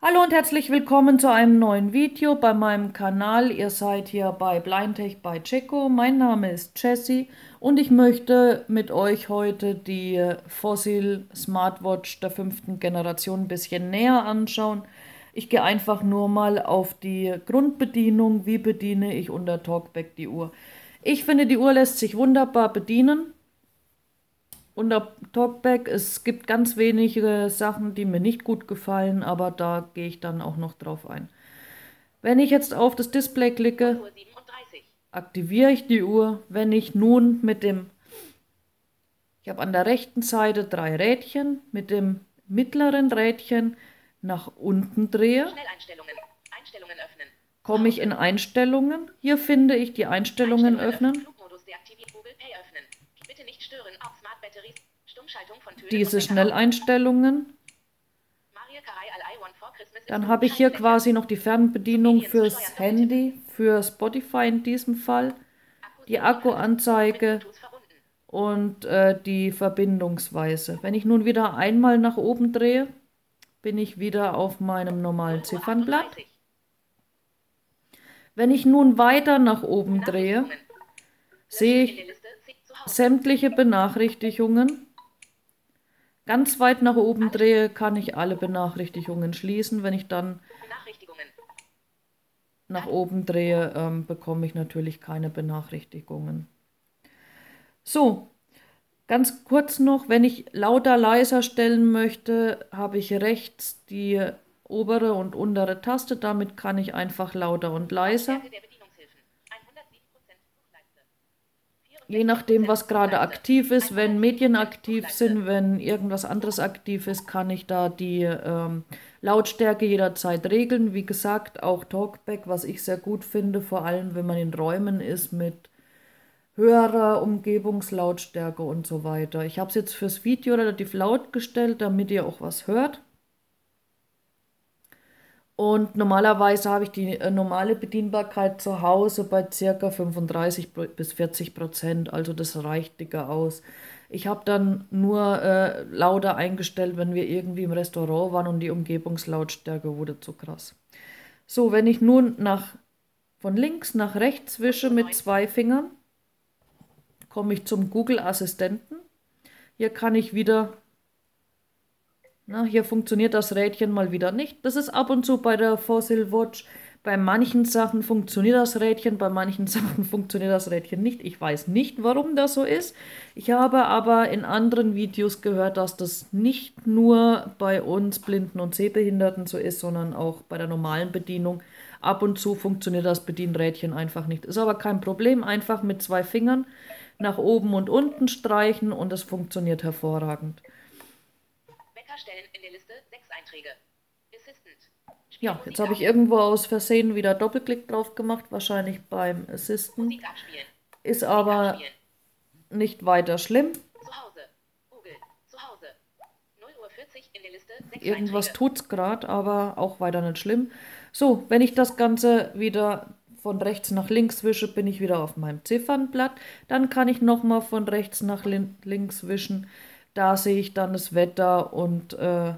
Hallo und herzlich willkommen zu einem neuen Video bei meinem Kanal. Ihr seid hier bei Blindtech bei Checo. Mein Name ist Jessie und ich möchte mit euch heute die Fossil Smartwatch der fünften Generation ein bisschen näher anschauen. Ich gehe einfach nur mal auf die Grundbedienung. Wie bediene ich unter Talkback die Uhr? Ich finde, die Uhr lässt sich wunderbar bedienen unter Talkback. Es gibt ganz wenige Sachen, die mir nicht gut gefallen, aber da gehe ich dann auch noch drauf ein. Wenn ich jetzt auf das Display klicke, aktiviere ich die Uhr. Wenn ich nun mit dem, ich habe an der rechten Seite drei Rädchen, mit dem mittleren Rädchen nach unten drehe, komme ich in Einstellungen. Hier finde ich die Einstellungen öffnen. Diese Schnelleinstellungen. Dann habe ich hier quasi noch die Fernbedienung fürs Handy, für Spotify in diesem Fall, die Akkuanzeige und äh, die Verbindungsweise. Wenn ich nun wieder einmal nach oben drehe, bin ich wieder auf meinem normalen Ziffernblatt. Wenn ich nun weiter nach oben drehe, sehe ich sämtliche Benachrichtigungen ganz weit nach oben drehe, kann ich alle Benachrichtigungen schließen. Wenn ich dann nach oben drehe, ähm, bekomme ich natürlich keine Benachrichtigungen. So, ganz kurz noch, wenn ich lauter leiser stellen möchte, habe ich rechts die obere und untere Taste. Damit kann ich einfach lauter und leiser. Je nachdem, was gerade aktiv ist, wenn Medien aktiv sind, wenn irgendwas anderes aktiv ist, kann ich da die ähm, Lautstärke jederzeit regeln. Wie gesagt, auch Talkback, was ich sehr gut finde, vor allem wenn man in Räumen ist mit höherer Umgebungslautstärke und so weiter. Ich habe es jetzt fürs Video relativ laut gestellt, damit ihr auch was hört. Und normalerweise habe ich die äh, normale Bedienbarkeit zu Hause bei ca. 35 bis 40 Prozent. Also das reicht dicker aus. Ich habe dann nur äh, lauter eingestellt, wenn wir irgendwie im Restaurant waren und die Umgebungslautstärke wurde zu krass. So, wenn ich nun nach, von links nach rechts wische mit zwei Fingern, komme ich zum Google Assistenten. Hier kann ich wieder na, hier funktioniert das Rädchen mal wieder nicht. Das ist ab und zu bei der Fossil Watch. Bei manchen Sachen funktioniert das Rädchen, bei manchen Sachen funktioniert das Rädchen nicht. Ich weiß nicht, warum das so ist. Ich habe aber in anderen Videos gehört, dass das nicht nur bei uns Blinden und Sehbehinderten so ist, sondern auch bei der normalen Bedienung. Ab und zu funktioniert das Bedienrädchen einfach nicht. Ist aber kein Problem, einfach mit zwei Fingern nach oben und unten streichen und es funktioniert hervorragend. Stellen in der Liste sechs Einträge. Assistant. Ja, jetzt habe ich irgendwo aus Versehen wieder Doppelklick drauf gemacht, wahrscheinlich beim Assistant. Ist aber nicht weiter schlimm. Irgendwas tut es gerade, aber auch weiter nicht schlimm. So, wenn ich das Ganze wieder von rechts nach links wische, bin ich wieder auf meinem Ziffernblatt. Dann kann ich nochmal von rechts nach links wischen. Da sehe ich dann das Wetter und äh,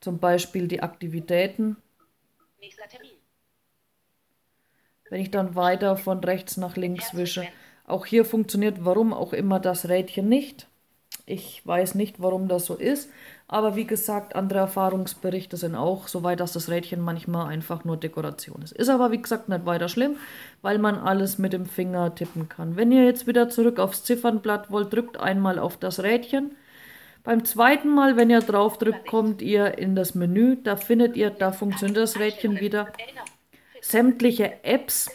zum Beispiel die Aktivitäten. Wenn ich dann weiter von rechts nach links wische. Auch hier funktioniert warum auch immer das Rädchen nicht. Ich weiß nicht, warum das so ist. Aber wie gesagt, andere Erfahrungsberichte sind auch so weit, dass das Rädchen manchmal einfach nur Dekoration ist. Ist aber wie gesagt nicht weiter schlimm, weil man alles mit dem Finger tippen kann. Wenn ihr jetzt wieder zurück aufs Ziffernblatt wollt, drückt einmal auf das Rädchen beim zweiten Mal, wenn ihr drauf drückt, kommt ihr in das Menü. Da findet ihr, da funktioniert das Rädchen wieder. Sämtliche Apps,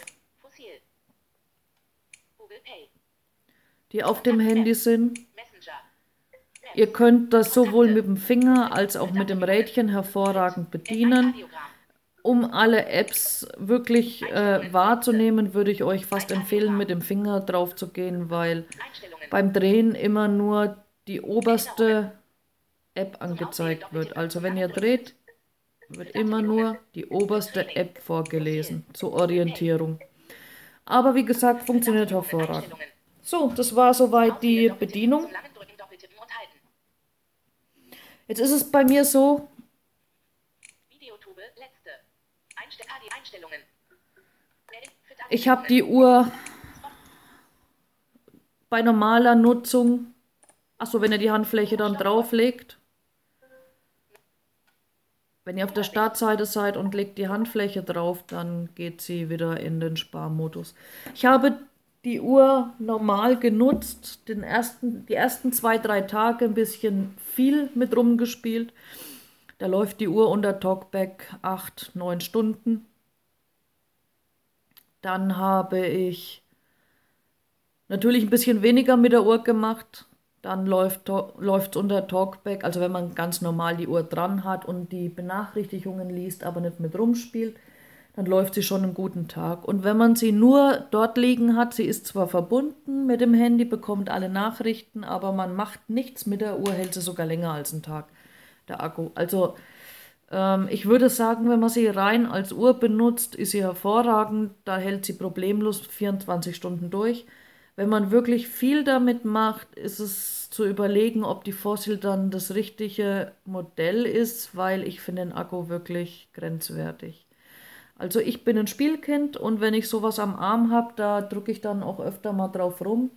die auf dem Handy sind. Ihr könnt das sowohl mit dem Finger als auch mit dem Rädchen hervorragend bedienen. Um alle Apps wirklich äh, wahrzunehmen, würde ich euch fast empfehlen, mit dem Finger drauf zu gehen, weil beim Drehen immer nur die oberste App angezeigt wird. Also wenn ihr dreht, wird immer nur die oberste App vorgelesen zur Orientierung. Aber wie gesagt, funktioniert hervorragend. So, das war soweit die Bedienung. Jetzt ist es bei mir so, Ich habe die Uhr bei normaler Nutzung, achso, wenn ihr die Handfläche dann drauflegt, wenn ihr auf der Startseite seid und legt die Handfläche drauf, dann geht sie wieder in den Sparmodus. Ich habe die Uhr normal genutzt, den ersten, die ersten zwei, drei Tage ein bisschen viel mit rumgespielt. Da läuft die Uhr unter Talkback 8, 9 Stunden. Dann habe ich natürlich ein bisschen weniger mit der Uhr gemacht. Dann läuft es unter Talkback, also wenn man ganz normal die Uhr dran hat und die Benachrichtigungen liest, aber nicht mit rumspielt, dann läuft sie schon einen guten Tag. Und wenn man sie nur dort liegen hat, sie ist zwar verbunden mit dem Handy, bekommt alle Nachrichten, aber man macht nichts mit der Uhr, hält sie sogar länger als einen Tag, der Akku. Also ähm, ich würde sagen, wenn man sie rein als Uhr benutzt, ist sie hervorragend, da hält sie problemlos 24 Stunden durch. Wenn man wirklich viel damit macht, ist es zu überlegen, ob die Fossil dann das richtige Modell ist, weil ich finde den Akku wirklich grenzwertig. Also ich bin ein Spielkind und wenn ich sowas am Arm habe, da drücke ich dann auch öfter mal drauf rum.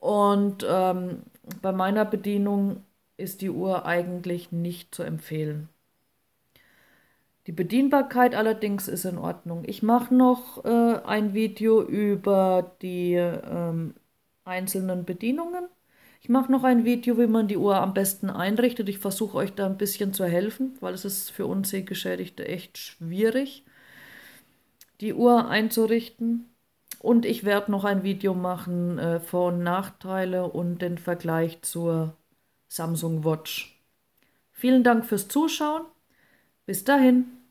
Und ähm, bei meiner Bedienung ist die Uhr eigentlich nicht zu empfehlen. Die Bedienbarkeit allerdings ist in Ordnung. Ich mache noch äh, ein Video über die ähm, einzelnen Bedienungen. Ich mache noch ein Video, wie man die Uhr am besten einrichtet. Ich versuche euch da ein bisschen zu helfen, weil es ist für uns Sehgeschädigte echt schwierig, die Uhr einzurichten. Und ich werde noch ein Video machen, äh, Vor- und Nachteile und den Vergleich zur Samsung Watch. Vielen Dank fürs Zuschauen. Bis dahin.